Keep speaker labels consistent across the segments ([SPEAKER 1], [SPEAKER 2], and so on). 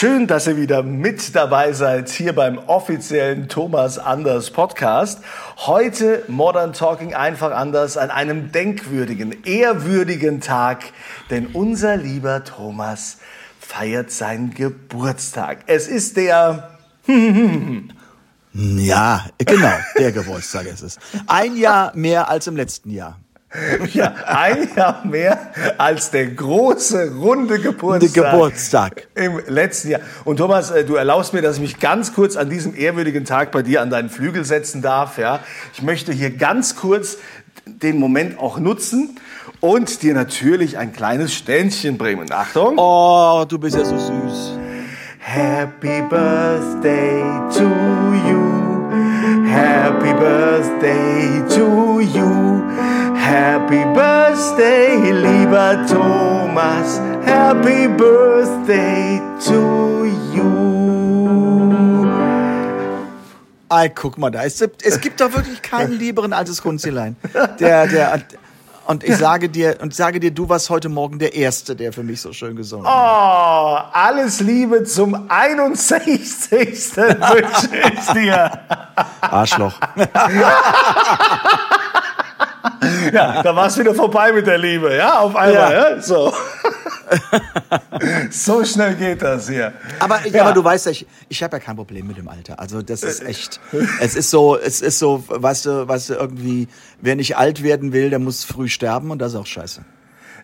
[SPEAKER 1] Schön, dass ihr wieder mit dabei seid hier beim offiziellen Thomas Anders Podcast. Heute Modern Talking einfach anders an einem denkwürdigen, ehrwürdigen Tag, denn unser lieber Thomas feiert seinen Geburtstag. Es ist der
[SPEAKER 2] Ja, genau, der Geburtstag ist es. Ein Jahr mehr als im letzten Jahr.
[SPEAKER 1] ja, ein Jahr mehr als der große runde Geburtstag.
[SPEAKER 2] Geburtstag.
[SPEAKER 1] Im letzten Jahr. Und Thomas, äh, du erlaubst mir, dass ich mich ganz kurz an diesem ehrwürdigen Tag bei dir an deinen Flügel setzen darf. Ja, ich möchte hier ganz kurz den Moment auch nutzen und dir natürlich ein kleines Ständchen bringen. Achtung.
[SPEAKER 2] Oh, du bist ja so süß.
[SPEAKER 1] Happy Birthday to you. Happy Birthday to you. Happy Birthday, lieber Thomas. Happy Birthday to you.
[SPEAKER 2] Ei, guck mal da. Es, es gibt doch wirklich keinen lieberen als das Kunzilein. Der, der, und ich sage dir, und sage dir, du warst heute Morgen der Erste, der für mich so schön gesungen hat.
[SPEAKER 1] Oh, alles Liebe zum 61. wünsche ich dir.
[SPEAKER 2] Arschloch.
[SPEAKER 1] Ja, da war es wieder vorbei mit der Liebe, ja, auf einmal,
[SPEAKER 2] Ja.
[SPEAKER 1] ja, so. so schnell geht das hier.
[SPEAKER 2] Aber, ja. aber du weißt ja, ich, ich habe ja kein Problem mit dem Alter. Also das ist echt, es ist so, es ist so, weißt du, weißt du, irgendwie, wer nicht alt werden will, der muss früh sterben und das ist auch scheiße.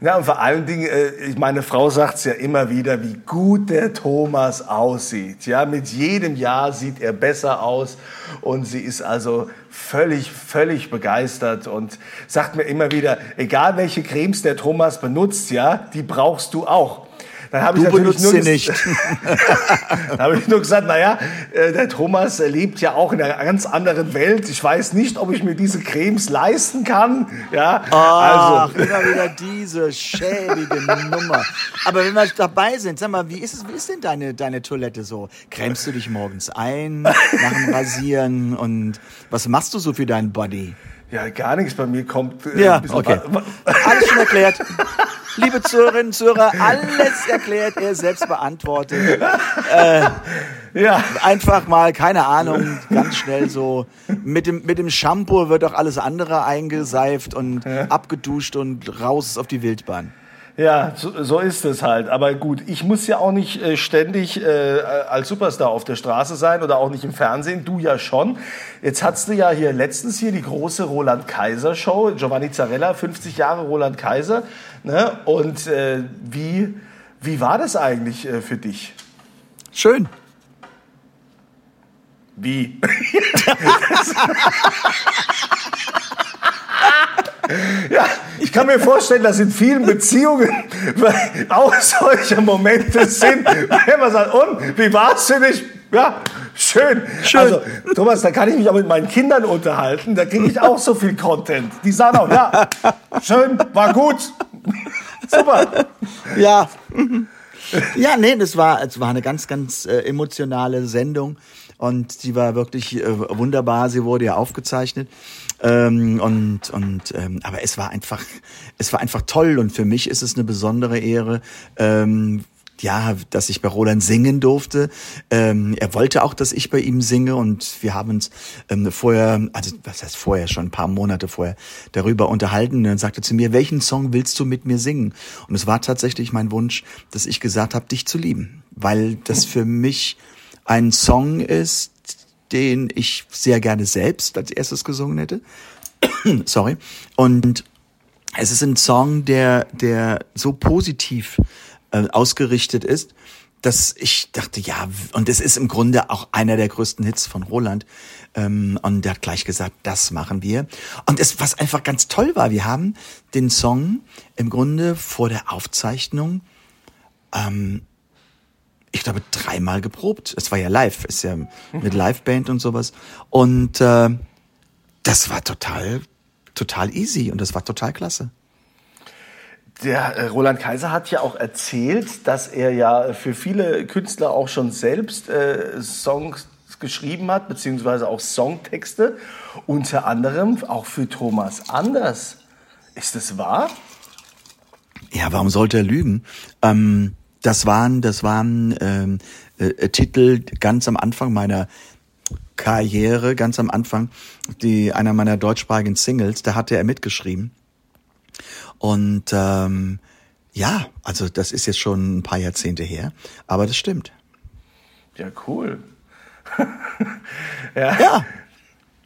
[SPEAKER 1] Ja, und vor allen Dingen, äh, meine Frau sagt's ja immer wieder, wie gut der Thomas aussieht. Ja, mit jedem Jahr sieht er besser aus und sie ist also völlig, völlig begeistert und sagt mir immer wieder, egal welche Cremes der Thomas benutzt, ja, die brauchst du auch. Dann habe ich
[SPEAKER 2] Du
[SPEAKER 1] natürlich
[SPEAKER 2] benutzt
[SPEAKER 1] nur
[SPEAKER 2] nicht.
[SPEAKER 1] Dann habe ich nur gesagt, naja, äh, der Thomas lebt ja auch in einer ganz anderen Welt. Ich weiß nicht, ob ich mir diese Cremes leisten kann. Ja,
[SPEAKER 2] Ach,
[SPEAKER 1] also.
[SPEAKER 2] immer wieder diese schäbige Nummer. Aber wenn wir dabei sind, sag mal, wie ist es, wie ist denn deine, deine Toilette so? Cremst du dich morgens ein, nach dem Rasieren und was machst du so für deinen Body?
[SPEAKER 1] Ja, gar nichts. Bei mir kommt äh,
[SPEAKER 2] Ja, okay. Alles schon erklärt. Liebe Zuhörerinnen und Zuhörer, alles erklärt, er selbst beantwortet.
[SPEAKER 1] Ja,
[SPEAKER 2] Einfach mal, keine Ahnung, ganz schnell so. Mit dem, mit dem Shampoo wird auch alles andere eingeseift und abgeduscht und raus auf die Wildbahn.
[SPEAKER 1] Ja, so, so ist es halt. Aber gut, ich muss ja auch nicht äh, ständig äh, als Superstar auf der Straße sein oder auch nicht im Fernsehen. Du ja schon. Jetzt hattest du ja hier letztens hier die große Roland Kaiser Show. Giovanni Zarella, 50 Jahre Roland Kaiser. Ne? Und äh, wie, wie war das eigentlich äh, für dich?
[SPEAKER 2] Schön.
[SPEAKER 1] Wie? ja, ich kann mir vorstellen, dass in vielen Beziehungen auch solche Momente sind, wenn man sagt, und, wie war es für dich? Ja, schön.
[SPEAKER 2] Schön.
[SPEAKER 1] Also, Thomas, da kann ich mich auch mit meinen Kindern unterhalten, da kriege ich auch so viel Content. Die sagen auch, ja, schön, war gut. Super.
[SPEAKER 2] Ja. Ja, nee, das war, es war eine ganz, ganz äh, emotionale Sendung und sie war wirklich äh, wunderbar. Sie wurde ja aufgezeichnet ähm, und und ähm, aber es war einfach, es war einfach toll und für mich ist es eine besondere Ehre. Ähm, ja, dass ich bei Roland singen durfte. Ähm, er wollte auch, dass ich bei ihm singe und wir haben uns ähm, vorher, also was heißt vorher, schon ein paar Monate vorher darüber unterhalten. Und dann sagte er zu mir, welchen Song willst du mit mir singen? Und es war tatsächlich mein Wunsch, dass ich gesagt habe, dich zu lieben, weil das für mich ein Song ist, den ich sehr gerne selbst als erstes gesungen hätte. Sorry. Und es ist ein Song, der, der so positiv äh, ausgerichtet ist, dass ich dachte, ja, und es ist im Grunde auch einer der größten Hits von Roland. Ähm, und der hat gleich gesagt, das machen wir. Und es, was einfach ganz toll war, wir haben den Song im Grunde vor der Aufzeichnung, ähm, ich glaube, dreimal geprobt. Es war ja live, ist ja mit Liveband und sowas. Und äh, das war total, total easy und das war total klasse.
[SPEAKER 1] Der äh, Roland Kaiser hat ja auch erzählt, dass er ja für viele Künstler auch schon selbst äh, Songs geschrieben hat, beziehungsweise auch Songtexte, unter anderem auch für Thomas Anders. Ist das wahr?
[SPEAKER 2] Ja, warum sollte er lügen? Ähm, das waren, das waren ähm, äh, Titel ganz am Anfang meiner Karriere, ganz am Anfang, die einer meiner deutschsprachigen Singles, da hatte er mitgeschrieben. Und ähm, ja, also das ist jetzt schon ein paar Jahrzehnte her, aber das stimmt.
[SPEAKER 1] Ja, cool. ja.
[SPEAKER 2] Ja,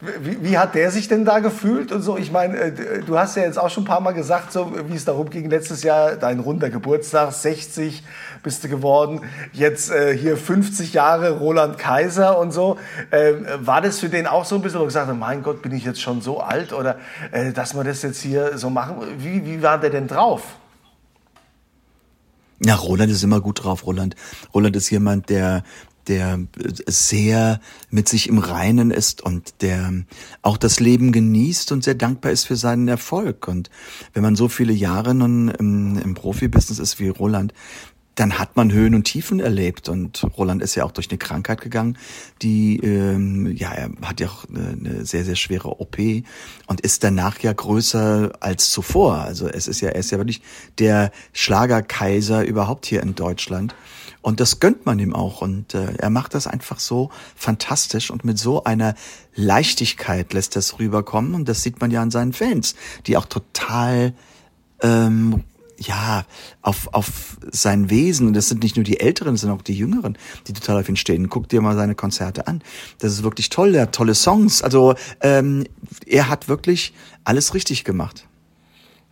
[SPEAKER 1] Wie, wie hat der sich denn da gefühlt und so? Ich meine, äh, du hast ja jetzt auch schon ein paar Mal gesagt, so wie es darum ging, letztes Jahr dein runder Geburtstag, 60 bist du geworden, jetzt äh, hier 50 Jahre Roland Kaiser und so. Ähm, war das für den auch so ein bisschen, wo du gesagt hast, mein Gott, bin ich jetzt schon so alt oder äh, dass wir das jetzt hier so machen? Wie, wie war der denn drauf?
[SPEAKER 2] Ja, Roland ist immer gut drauf. Roland, Roland ist jemand, der der sehr mit sich im Reinen ist und der auch das Leben genießt und sehr dankbar ist für seinen Erfolg. Und wenn man so viele Jahre nun im, im Profibusiness ist wie Roland, dann hat man Höhen und Tiefen erlebt und Roland ist ja auch durch eine Krankheit gegangen, die ähm, ja er hat ja auch eine, eine sehr sehr schwere OP und ist danach ja größer als zuvor. Also es ist ja er ist ja wirklich der Schlagerkaiser überhaupt hier in Deutschland und das gönnt man ihm auch und äh, er macht das einfach so fantastisch und mit so einer Leichtigkeit lässt das rüberkommen und das sieht man ja an seinen Fans, die auch total ähm, ja, auf, auf sein Wesen, und das sind nicht nur die Älteren, sind auch die Jüngeren, die total auf ihn stehen. Guck dir mal seine Konzerte an. Das ist wirklich toll, er hat tolle Songs. Also ähm, er hat wirklich alles richtig gemacht.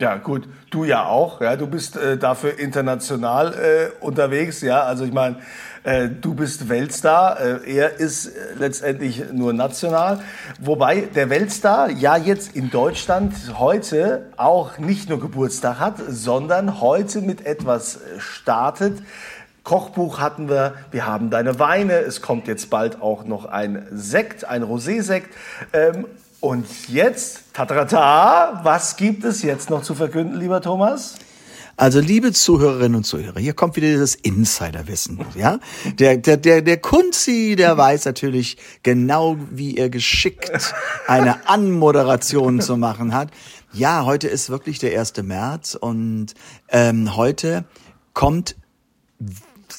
[SPEAKER 1] Ja, gut, du ja auch. Ja, du bist äh, dafür international äh, unterwegs. Ja, also ich meine, äh, du bist Weltstar. Äh, er ist äh, letztendlich nur national. Wobei der Weltstar ja jetzt in Deutschland heute auch nicht nur Geburtstag hat, sondern heute mit etwas äh, startet. Kochbuch hatten wir, wir haben deine Weine, es kommt jetzt bald auch noch ein Sekt, ein Rosé-Sekt. Ähm, und jetzt, tatata, was gibt es jetzt noch zu verkünden, lieber Thomas?
[SPEAKER 2] Also, liebe Zuhörerinnen und Zuhörer, hier kommt wieder das Insiderwissen, ja? Der, der, der, der Kunzi, der weiß natürlich genau, wie er geschickt eine Anmoderation zu machen hat. Ja, heute ist wirklich der 1. März und ähm, heute kommt,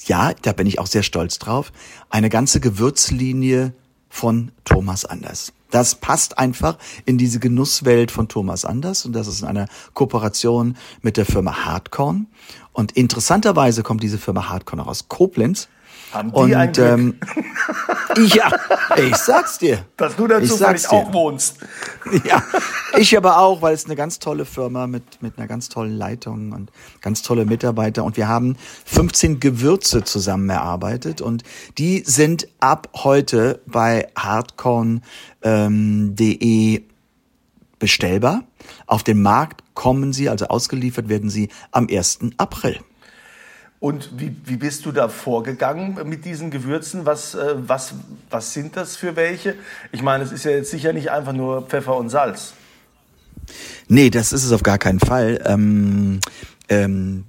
[SPEAKER 2] ja, da bin ich auch sehr stolz drauf, eine ganze Gewürzlinie von Thomas Anders. Das passt einfach in diese Genusswelt von Thomas Anders und das ist in einer Kooperation mit der Firma Hardcorn. Und interessanterweise kommt diese Firma Hardcorn auch aus Koblenz.
[SPEAKER 1] Haben die
[SPEAKER 2] und
[SPEAKER 1] ein Glück.
[SPEAKER 2] ähm, ja, ich sag's dir.
[SPEAKER 1] Dass du dazu vielleicht auch wohnst.
[SPEAKER 2] Ja, ich aber auch, weil es eine ganz tolle Firma mit, mit einer ganz tollen Leitung und ganz tolle Mitarbeiter. Und wir haben 15 Gewürze zusammen erarbeitet und die sind ab heute bei hardcorn.de ähm, bestellbar. Auf den Markt kommen sie, also ausgeliefert werden sie am 1. April.
[SPEAKER 1] Und wie, wie bist du da vorgegangen mit diesen Gewürzen? Was, äh, was, was sind das für welche? Ich meine, es ist ja jetzt sicher nicht einfach nur Pfeffer und Salz.
[SPEAKER 2] Nee, das ist es auf gar keinen Fall. Ähm, ähm,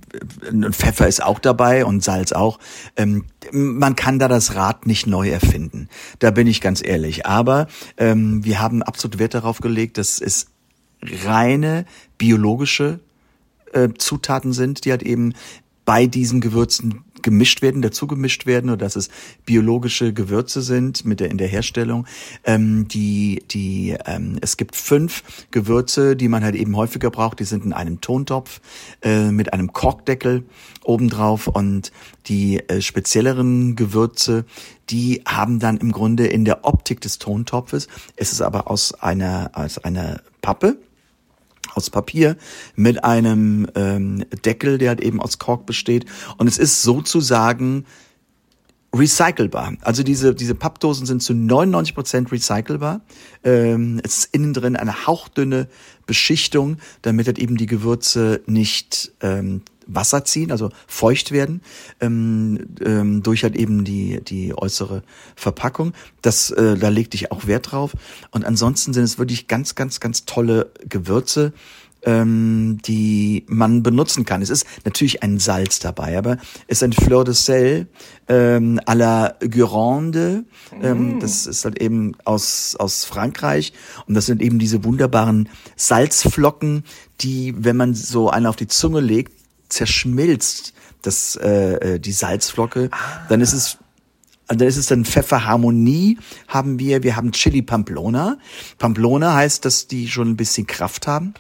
[SPEAKER 2] Pfeffer ist auch dabei und Salz auch. Ähm, man kann da das Rad nicht neu erfinden. Da bin ich ganz ehrlich. Aber ähm, wir haben absolut Wert darauf gelegt, dass es reine biologische äh, Zutaten sind, die halt eben bei diesen Gewürzen gemischt werden, dazu gemischt werden oder dass es biologische Gewürze sind mit der in der Herstellung. Ähm, die die ähm, es gibt fünf Gewürze, die man halt eben häufiger braucht. Die sind in einem Tontopf äh, mit einem Korkdeckel obendrauf und die äh, spezielleren Gewürze, die haben dann im Grunde in der Optik des Tontopfes. Es ist aber aus einer aus einer Pappe aus Papier mit einem ähm, Deckel, der halt eben aus Kork besteht. Und es ist sozusagen recycelbar. Also diese, diese Pappdosen sind zu 99 Prozent recycelbar. Ähm, es ist innen drin eine hauchdünne Beschichtung, damit halt eben die Gewürze nicht ähm, Wasser ziehen, also feucht werden, ähm, ähm, durch halt eben die, die äußere Verpackung. Das, äh, da legte ich auch Wert drauf. Und ansonsten sind es wirklich ganz, ganz, ganz tolle Gewürze ähm, die man benutzen kann. Es ist natürlich ein Salz dabei, aber es ist ein Fleur de Sel ähm, à la Guérande. Ähm, mm. Das ist halt eben aus, aus Frankreich und das sind eben diese wunderbaren Salzflocken, die, wenn man so eine auf die Zunge legt, zerschmilzt das, äh, äh, die Salzflocke, dann ist es dann ist es dann Pfefferharmonie haben wir, wir haben Chili Pamplona. Pamplona heißt, dass die schon ein bisschen Kraft haben.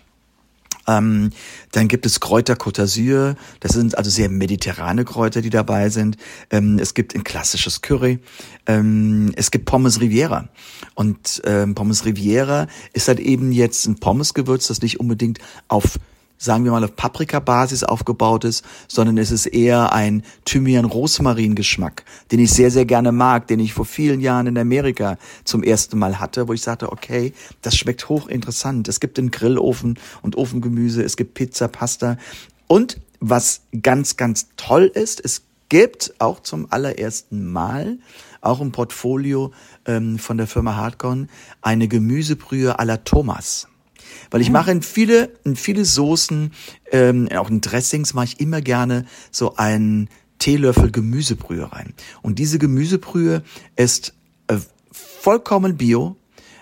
[SPEAKER 2] Ähm, dann gibt es Kräuter Côte d'Azur. Das sind also sehr mediterrane Kräuter, die dabei sind. Ähm, es gibt ein klassisches Curry. Ähm, es gibt Pommes Riviera. Und ähm, Pommes Riviera ist halt eben jetzt ein Pommesgewürz, das nicht unbedingt auf sagen wir mal, auf Paprika-Basis aufgebaut ist, sondern es ist eher ein Thymian-Rosmarin-Geschmack, den ich sehr, sehr gerne mag, den ich vor vielen Jahren in Amerika zum ersten Mal hatte, wo ich sagte, okay, das schmeckt hochinteressant. Es gibt den Grillofen und Ofengemüse, es gibt Pizza, Pasta und was ganz, ganz toll ist, es gibt auch zum allerersten Mal auch im Portfolio ähm, von der Firma Hardcon eine Gemüsebrühe à la Thomas. Weil ich mache in viele, in viele Soßen, ähm, auch in Dressings mache ich immer gerne so einen Teelöffel Gemüsebrühe rein. Und diese Gemüsebrühe ist äh, vollkommen bio.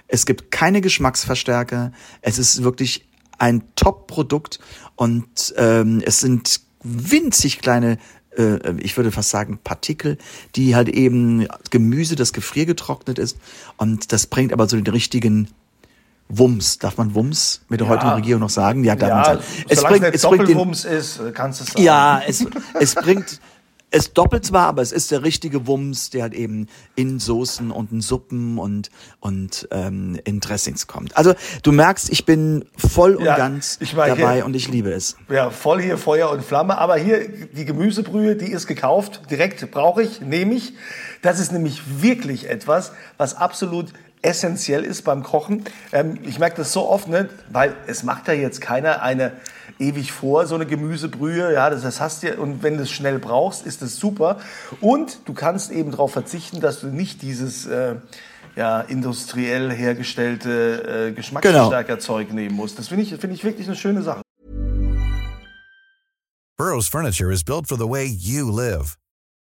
[SPEAKER 2] Es gibt keine Geschmacksverstärker. Es ist wirklich ein Top-Produkt und ähm, es sind winzig kleine äh, ich würde fast sagen Partikel, die halt eben Gemüse, das gefriergetrocknet ist und das bringt aber so den richtigen Wumms. Darf man Wumms mit der ja. heutigen Regierung noch sagen?
[SPEAKER 1] Ja, darf ja, man sagen. Es bringt, es bringt den, ist, kannst du es sagen.
[SPEAKER 2] Ja, es, es bringt, es doppelt zwar, aber es ist der richtige Wumms, der halt eben in Soßen und in Suppen und, und ähm, in Dressings kommt. Also du merkst, ich bin voll und ja, ganz dabei hier, und ich liebe es.
[SPEAKER 1] Ja, voll hier Feuer und Flamme. Aber hier die Gemüsebrühe, die ist gekauft, direkt brauche ich, nehme ich. Das ist nämlich wirklich etwas, was absolut essentiell ist beim Kochen. Ähm, ich merke das so oft, ne, weil es macht ja jetzt keiner eine ewig vor, so eine Gemüsebrühe. Ja, das, das hast du und wenn du es schnell brauchst, ist das super. Und du kannst eben darauf verzichten, dass du nicht dieses äh, ja, industriell hergestellte äh, Geschmacksverstärkerzeug genau. nehmen musst. Das finde ich, find ich wirklich eine schöne Sache.
[SPEAKER 3] Burroughs Furniture is built for the way you live.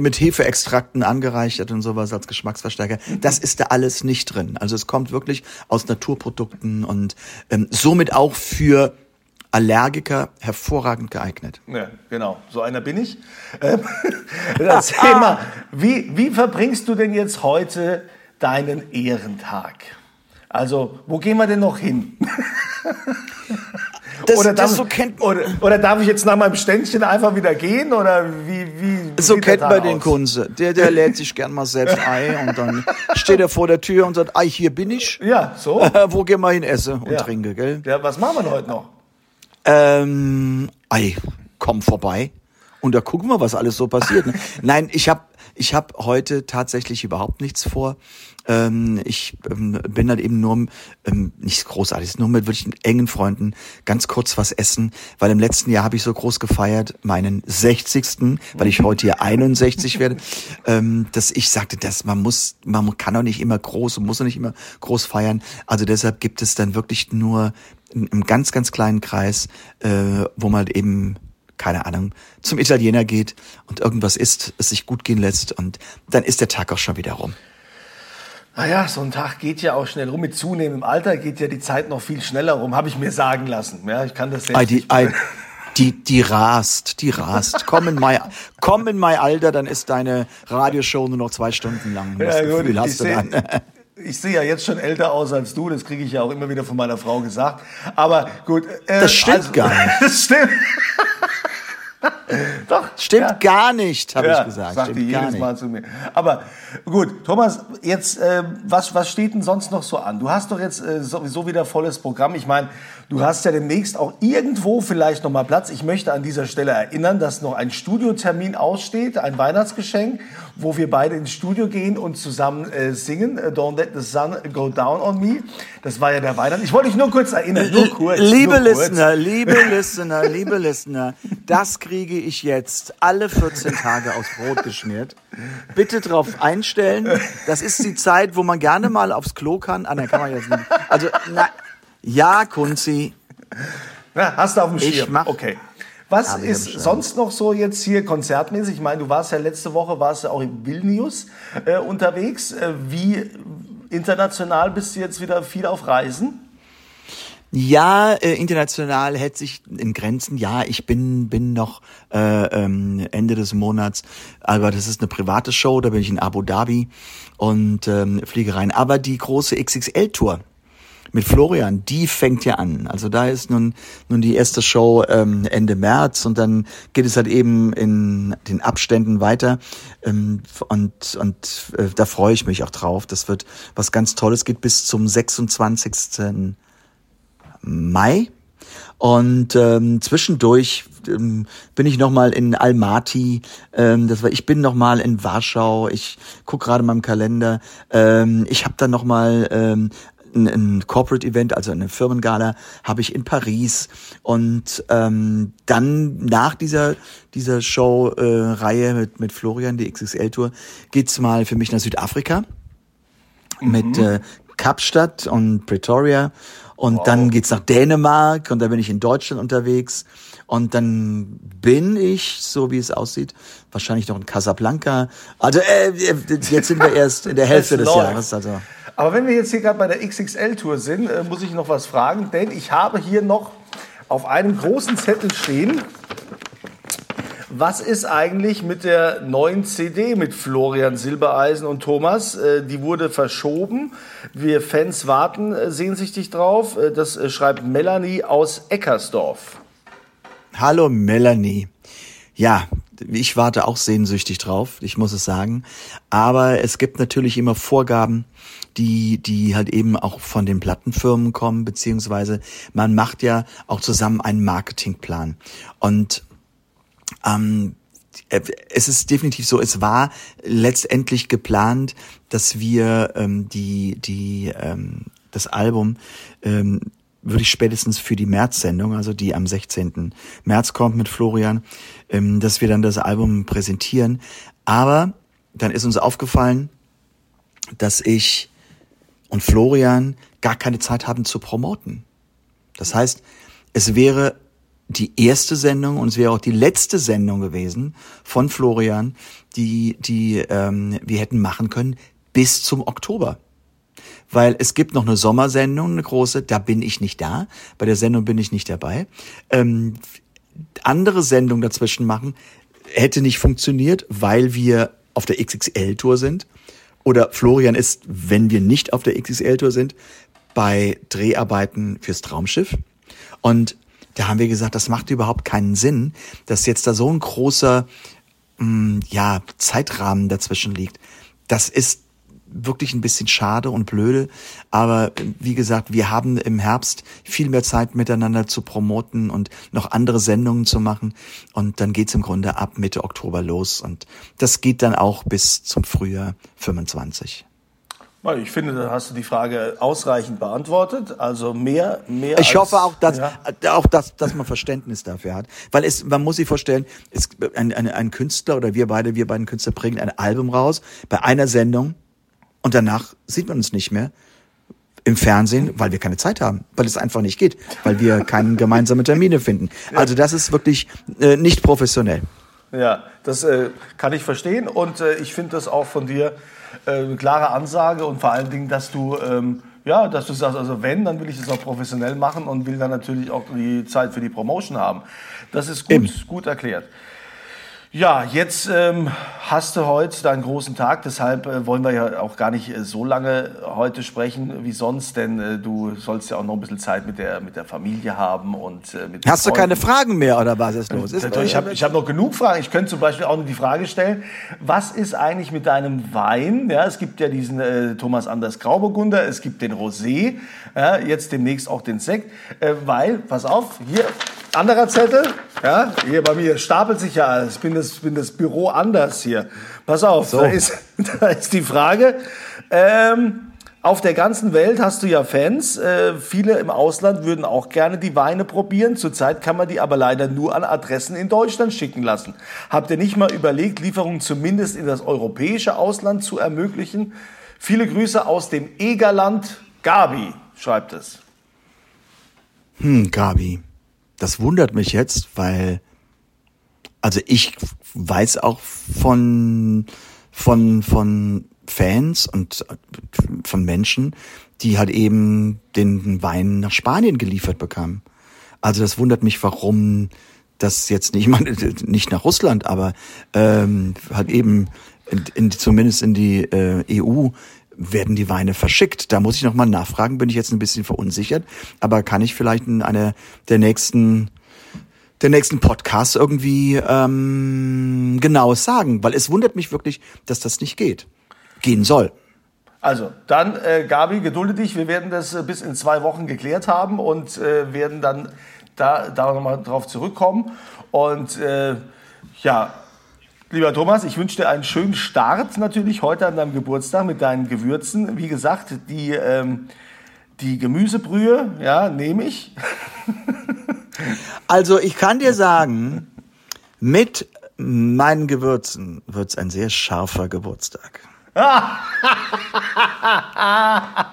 [SPEAKER 2] Mit Hefeextrakten angereichert und sowas als Geschmacksverstärker. Das ist da alles nicht drin. Also es kommt wirklich aus Naturprodukten und ähm, somit auch für Allergiker hervorragend geeignet.
[SPEAKER 1] Ja, genau. So einer bin ich. Ähm, das Thema, wie, wie verbringst du denn jetzt heute deinen Ehrentag? Also, wo gehen wir denn noch hin?
[SPEAKER 2] das,
[SPEAKER 1] oder, darf,
[SPEAKER 2] das so kennt
[SPEAKER 1] oder, oder darf ich jetzt nach meinem Ständchen einfach wieder gehen? Oder wie, wie
[SPEAKER 2] So kennt man den? Kunze. Der, der lädt sich gern mal selbst ein und dann steht er vor der Tür und sagt, ei, hier bin ich.
[SPEAKER 1] Ja, so.
[SPEAKER 2] Wo gehen wir hin essen und
[SPEAKER 1] Ja.
[SPEAKER 2] trinke, gell?
[SPEAKER 1] Ja, was machen wir denn heute noch?
[SPEAKER 2] Ähm, ei, komm vorbei. Und da gucken wir, was alles so passiert. ne? Nein, ich habe ich hab heute tatsächlich überhaupt nichts vor. Ähm, ich ähm, bin halt eben nur, ähm, nichts Großartiges, nur mit wirklich engen Freunden ganz kurz was essen, weil im letzten Jahr habe ich so groß gefeiert, meinen 60., weil ich heute hier 61 werde, ähm, dass ich sagte, dass man muss, man kann auch nicht immer groß und muss auch nicht immer groß feiern. Also deshalb gibt es dann wirklich nur einem ganz, ganz kleinen Kreis, äh, wo man halt eben keine Ahnung, zum Italiener geht und irgendwas isst, es sich gut gehen lässt und dann ist der Tag auch schon wieder rum.
[SPEAKER 1] Naja, so ein Tag geht ja auch schnell rum. Mit zunehmendem Alter geht ja die Zeit noch viel schneller rum, habe ich mir sagen lassen. Ja, ich kann das jetzt
[SPEAKER 2] Ei, die,
[SPEAKER 1] nicht
[SPEAKER 2] ei, die, die rast, die rast. Komm in mein, komm in mein Alter, dann ist deine Radioshow nur noch zwei Stunden lang. Das
[SPEAKER 1] Ja, gut,
[SPEAKER 2] Gefühl hast du
[SPEAKER 1] seh-
[SPEAKER 2] dann.
[SPEAKER 1] Ich sehe ja jetzt schon älter aus als du, das kriege ich ja auch immer wieder von meiner Frau gesagt. Aber gut. Äh,
[SPEAKER 2] Das stimmt gar nicht.
[SPEAKER 1] Das stimmt. Doch.
[SPEAKER 2] Stimmt
[SPEAKER 1] ja.
[SPEAKER 2] gar nicht, habe
[SPEAKER 1] ja,
[SPEAKER 2] ich gesagt.
[SPEAKER 1] Sagt die
[SPEAKER 2] Stimmt gar
[SPEAKER 1] jedes
[SPEAKER 2] nicht.
[SPEAKER 1] Mal zu mir. Aber gut, Thomas, jetzt, äh, was, was steht denn sonst noch so an? Du hast doch jetzt äh, sowieso wieder volles Programm. Ich meine, du hast ja demnächst auch irgendwo vielleicht noch mal Platz. Ich möchte an dieser Stelle erinnern, dass noch ein Studiotermin aussteht, ein Weihnachtsgeschenk, wo wir beide ins Studio gehen und zusammen äh, singen. äh, Don't let the sun go down on me. Das war ja der Weihnachten. Ich wollte dich nur kurz erinnern, nur kurz.
[SPEAKER 2] Liebe
[SPEAKER 1] nur kurz.
[SPEAKER 2] Listener, liebe Listener, liebe Listener, das kriege ich jetzt alle 14 Tage aufs Brot geschmiert. Bitte drauf einstellen. Das ist die Zeit, wo man gerne mal aufs Klo kann. Ah, nein, kann man jetzt nicht. Also, na, ja, Kunzi.
[SPEAKER 1] Na, hast du auf dem
[SPEAKER 2] Ich
[SPEAKER 1] Schirm.
[SPEAKER 2] mach-
[SPEAKER 1] okay. Was
[SPEAKER 2] ich
[SPEAKER 1] ist sonst noch so jetzt hier konzertmäßig? Ich meine, du warst ja letzte Woche warst ja auch in Vilnius äh, unterwegs. Äh, wie international bist du jetzt wieder viel auf Reisen?
[SPEAKER 2] Ja, äh, international hält sich in Grenzen. Ja, ich bin bin noch äh, ähm, Ende des Monats, aber das ist eine private Show, da bin ich in Abu Dhabi und ähm, fliege rein. Aber die große XXL-Tour mit Florian, die fängt ja an. Also da ist nun nun die erste Show ähm, Ende März und dann geht es halt eben in den Abständen weiter ähm, und und äh, da freue ich mich auch drauf. Das wird was ganz Tolles. Geht bis zum 26. Mai. Und ähm, zwischendurch ähm, bin ich noch mal in Almaty. Ähm, das war, ich bin noch mal in Warschau. Ich guck gerade im Kalender. Ähm, ich habe dann noch mal ähm, ein, ein Corporate Event, also eine Firmengala, habe ich in Paris. Und ähm, dann nach dieser dieser Show-Reihe äh, mit mit Florian, die XXL Tour, geht's mal für mich nach Südafrika mit äh, Kapstadt und Pretoria. Und dann geht's nach Dänemark und dann bin ich in Deutschland unterwegs. Und dann bin ich, so wie es aussieht, wahrscheinlich noch in Casablanca. Also äh, jetzt sind wir erst in der Hälfte
[SPEAKER 1] Es
[SPEAKER 2] des
[SPEAKER 1] läuft.
[SPEAKER 2] Jahres. Also
[SPEAKER 1] Aber wenn wir jetzt hier gerade bei der XXL-Tour sind, äh, muss ich noch was fragen, denn ich habe hier noch auf einem großen Zettel stehen, was ist eigentlich mit der neuen CD mit Florian Silbereisen und Thomas? Äh, Die wurde verschoben. Wir Fans warten äh, sehnsüchtig drauf. Äh, Das schreibt Melanie aus Eckersdorf.
[SPEAKER 2] Hallo Melanie. Ja, ich warte auch sehnsüchtig drauf, ich muss es sagen. Aber es gibt natürlich immer Vorgaben, die, die halt eben auch von den Plattenfirmen kommen, beziehungsweise man macht ja auch zusammen einen Marketingplan. Und ähm, äh, es ist definitiv so, es war letztendlich geplant, dass wir ähm, die, die, ähm, das Album ähm, würde ich spätestens für die März-Sendung, also die am 16. März kommt mit Florian, ähm, dass wir dann das Album präsentieren. Aber dann ist uns aufgefallen, dass ich und Florian gar keine Zeit haben zu promoten. Das heißt, es wäre die erste Sendung und es wäre auch die letzte Sendung gewesen von Florian, die, die ähm, wir hätten machen können bis zum Oktober. Weil es gibt noch eine Sommersendung, eine große, da bin ich nicht da. Bei der Sendung bin ich nicht dabei. Ähm, andere Sendungen dazwischen machen hätte nicht funktioniert, weil wir auf der XXL-Tour sind. Oder Florian ist, wenn wir nicht auf der XXL-Tour sind, bei Dreharbeiten fürs Traumschiff. Und da haben wir gesagt, das macht überhaupt keinen Sinn, dass jetzt da so ein großer mh, ja, Zeitrahmen dazwischen liegt. Das ist wirklich ein bisschen schade und blöde. Aber wie gesagt, wir haben im Herbst viel mehr Zeit miteinander zu promoten und noch andere Sendungen zu machen. Und dann geht's im Grunde ab Mitte Oktober los. Und das geht dann auch bis zum Frühjahr 25.
[SPEAKER 1] Ich finde, da hast du die Frage ausreichend beantwortet. Also mehr, mehr.
[SPEAKER 2] Ich
[SPEAKER 1] als,
[SPEAKER 2] hoffe auch, dass,
[SPEAKER 1] ja.
[SPEAKER 2] auch dass, dass man Verständnis dafür hat. Weil es, man muss sich vorstellen, es, ein, ein, ein Künstler oder wir beide, wir beiden Künstler bringen ein Album raus bei einer Sendung und danach sieht man uns nicht mehr im Fernsehen, weil wir keine Zeit haben, weil es einfach nicht geht, weil wir keine gemeinsamen Termine finden. Also das ist wirklich äh, nicht professionell.
[SPEAKER 1] Ja, das äh, kann ich verstehen und äh, ich finde das auch von dir äh, eine klare Ansage und vor allen Dingen, dass du ähm, ja, dass du sagst, also wenn, dann will ich das auch professionell machen und will dann natürlich auch die Zeit für die Promotion haben. Das ist gut,
[SPEAKER 2] Eben.
[SPEAKER 1] gut erklärt. Ja, jetzt ähm, hast du heute deinen großen Tag, deshalb äh, wollen wir ja auch gar nicht äh, so lange heute sprechen wie sonst, denn äh, du sollst ja auch noch ein bisschen Zeit mit der, mit der Familie haben und äh, mit
[SPEAKER 2] Hast du keine. Fragen mehr oder was ist los? Ist,
[SPEAKER 1] Ich habe ich hab noch genug Fragen. Ich könnte zum Beispiel auch noch die Frage stellen, was ist eigentlich mit deinem Wein? Ja, es gibt ja diesen äh, Thomas Anders Grauburgunder, es gibt den Rosé, ja, jetzt demnächst auch den Sekt, äh, weil, pass auf, hier, anderer Zettel, ja, hier bei mir stapelt sich ja alles. Ich bin das, bin das Büro anders hier. Pass auf, da, ist, da ist die Frage, ähm, auf der ganzen Welt hast du ja Fans. Äh, viele im Ausland würden auch gerne die Weine probieren. Zurzeit kann man die aber leider nur an Adressen in Deutschland schicken lassen. Habt ihr nicht mal überlegt, Lieferungen zumindest in das europäische Ausland zu ermöglichen? Viele Grüße aus dem Egerland. Gabi schreibt es.
[SPEAKER 2] Hm, Gabi, das wundert mich jetzt, weil also ich weiß auch von von von Fans und von Menschen, die halt eben den Wein nach Spanien geliefert bekamen. Also das wundert mich, warum das jetzt nicht, ich meine, nicht nach Russland, aber ähm, halt eben in, in, zumindest in die äh, EU werden die Weine verschickt. Da muss ich nochmal nachfragen, bin ich jetzt ein bisschen verunsichert, aber kann ich vielleicht in einer der nächsten der nächsten Podcasts irgendwie ähm, genaues sagen, weil es wundert mich wirklich, dass das nicht geht. Gehen soll.
[SPEAKER 1] Also, dann, äh, Gabi, gedulde dich. Wir werden das äh, bis in zwei Wochen geklärt haben und äh, werden dann da, da nochmal drauf zurückkommen. Und äh, ja, lieber Thomas, ich wünsche dir einen schönen Start natürlich heute an deinem Geburtstag mit deinen Gewürzen. Wie gesagt, die, ähm, die Gemüsebrühe, ja, nehme ich.
[SPEAKER 2] Also ich kann dir sagen, mit meinen Gewürzen wird's ein sehr scharfer Geburtstag.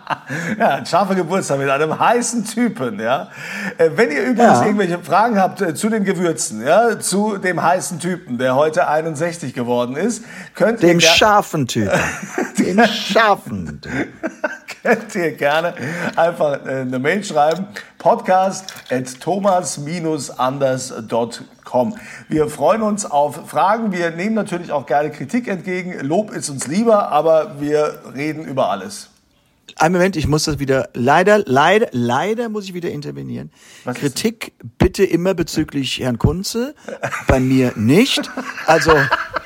[SPEAKER 1] Ja, ein scharfer Geburtstag mit einem heißen Typen, ja. Äh, Wenn ihr übrigens
[SPEAKER 2] Ja.
[SPEAKER 1] irgendwelche Fragen habt äh, zu den Gewürzen, ja, zu dem heißen Typen, der heute 61 geworden ist, könnt ihr
[SPEAKER 2] Dem scharfen Typen. Dem scharfen Typen.
[SPEAKER 1] könnt ihr gerne einfach äh, eine Mail schreiben. Podcast at thomas-anders.com. Wir freuen uns auf Fragen. Wir nehmen natürlich auch gerne Kritik entgegen. Lob ist uns lieber, aber wir reden über alles.
[SPEAKER 2] Ein Moment, ich muss das wieder, leider, leider, leider muss ich wieder intervenieren.
[SPEAKER 1] Was
[SPEAKER 2] Kritik bitte immer bezüglich Herrn Kunze, bei mir nicht. Also,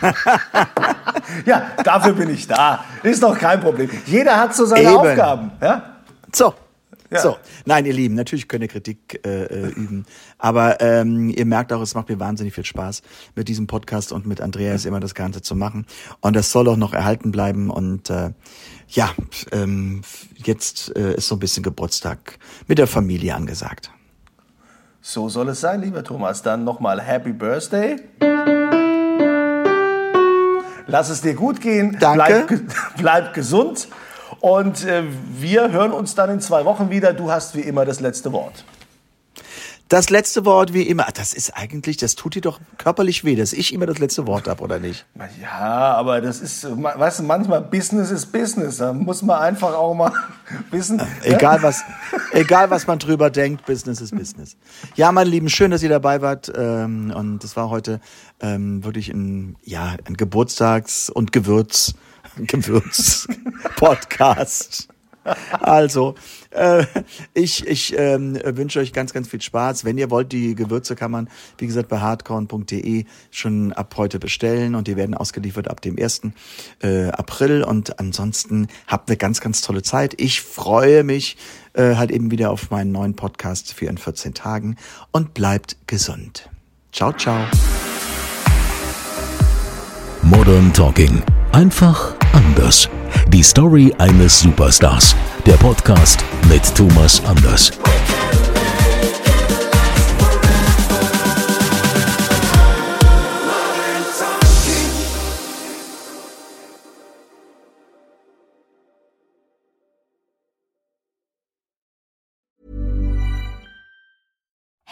[SPEAKER 1] Ja, dafür bin ich da. Ist doch kein Problem. Jeder hat so seine
[SPEAKER 2] Eben.
[SPEAKER 1] Aufgaben. Ja?
[SPEAKER 2] so.
[SPEAKER 1] Ja.
[SPEAKER 2] So, nein, ihr Lieben, natürlich könnt ihr Kritik äh, äh, üben, aber ähm, ihr merkt auch, es macht mir wahnsinnig viel Spaß, mit diesem Podcast und mit Andreas immer das Ganze zu machen. Und das soll auch noch erhalten bleiben. Und äh, ja, ähm, jetzt äh, ist so ein bisschen Geburtstag mit der Familie angesagt.
[SPEAKER 1] So soll es sein, lieber Thomas. Dann nochmal Happy Birthday. Lass es dir gut gehen.
[SPEAKER 2] Danke.
[SPEAKER 1] Bleib, bleib gesund. Und äh, wir hören uns dann in zwei Wochen wieder. Du hast wie immer das letzte Wort.
[SPEAKER 2] Das letzte Wort wie immer. Das ist eigentlich, das tut dir doch körperlich weh, dass ich immer das letzte Wort habe, oder nicht?
[SPEAKER 1] Ja, aber das ist, weißt du, manchmal Business ist Business. Da muss man einfach auch mal wissen.
[SPEAKER 2] Egal was, egal was man drüber denkt, Business ist Business. Ja, meine Lieben, schön, dass ihr dabei wart. Ähm, und es war heute ähm, wirklich ein, ja, ein Geburtstags- und Gewürz, Gewürz-Podcast. Also, äh, ich, ich ähm, wünsche euch ganz, ganz viel Spaß. Wenn ihr wollt, die Gewürze kann man, wie gesagt, bei hardcorn.de schon ab heute bestellen und die werden ausgeliefert ab dem 1. Äh, April. Und ansonsten habt eine ganz, ganz tolle Zeit. Ich freue mich äh, halt eben wieder auf meinen neuen Podcast für in 14 Tagen und bleibt gesund. Ciao, ciao.
[SPEAKER 4] Modern Talking. Einfach anders. Die Story eines Superstars. Der Podcast mit Thomas Anders.